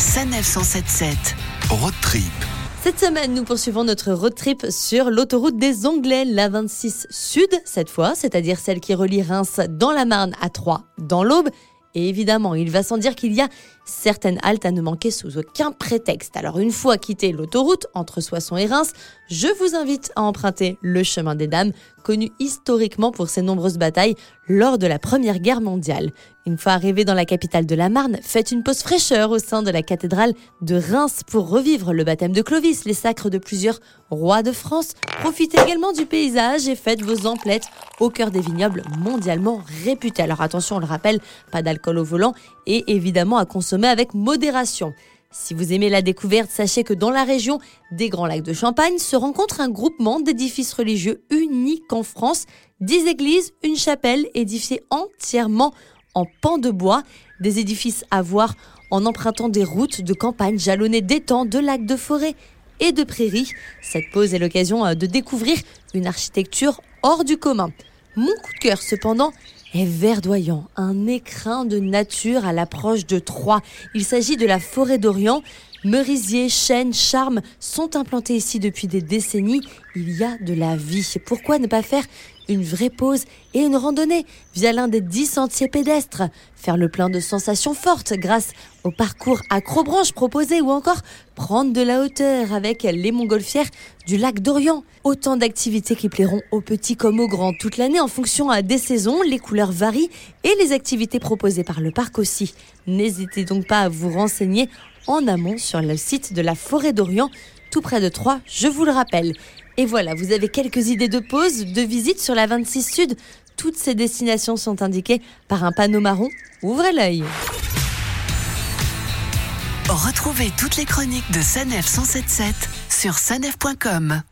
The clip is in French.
Sanef 177. Road trip. Cette semaine, nous poursuivons notre road trip sur l'autoroute des Anglais, la 26 Sud cette fois, c'est-à-dire celle qui relie Reims dans la Marne à Troyes dans l'Aube. Et évidemment, il va sans dire qu'il y a certaines haltes à ne manquer sous aucun prétexte. Alors une fois quitté l'autoroute entre Soissons et Reims, je vous invite à emprunter le chemin des dames, connu historiquement pour ses nombreuses batailles lors de la Première Guerre mondiale. Une fois arrivé dans la capitale de la Marne, faites une pause fraîcheur au sein de la cathédrale de Reims pour revivre le baptême de Clovis, les sacres de plusieurs rois de France. Profitez également du paysage et faites vos emplettes au cœur des vignobles mondialement réputés. Alors attention, on le rappelle, pas d'alcool au volant et évidemment à consommer avec modération. Si vous aimez la découverte, sachez que dans la région des Grands Lacs de Champagne se rencontre un groupement d'édifices religieux uniques en France, dix églises, une chapelle édifiée entièrement en pan de bois, des édifices à voir en empruntant des routes de campagne jalonnées d'étangs, de lacs, de forêts et de prairies. Cette pause est l'occasion euh, de découvrir une architecture hors du commun. Mon coup de cœur cependant est verdoyant, un écrin de nature à l'approche de Troyes. Il s'agit de la forêt d'Orient. Merisiers, chênes, charmes sont implantés ici depuis des décennies. Il y a de la vie. Pourquoi ne pas faire une vraie pause et une randonnée via l'un des dix sentiers pédestres, faire le plein de sensations fortes grâce au parcours acrobranche proposé ou encore prendre de la hauteur avec les montgolfières du lac d'Orient. Autant d'activités qui plairont aux petits comme aux grands toute l'année en fonction des saisons, les couleurs varient et les activités proposées par le parc aussi. N'hésitez donc pas à vous renseigner en amont sur le site de la forêt d'Orient tout près de Troyes, je vous le rappelle. Et voilà, vous avez quelques idées de pause, de visite sur la 26 Sud. Toutes ces destinations sont indiquées par un panneau marron. Ouvrez l'œil. Retrouvez toutes les chroniques de Sanef 177 sur sanef.com.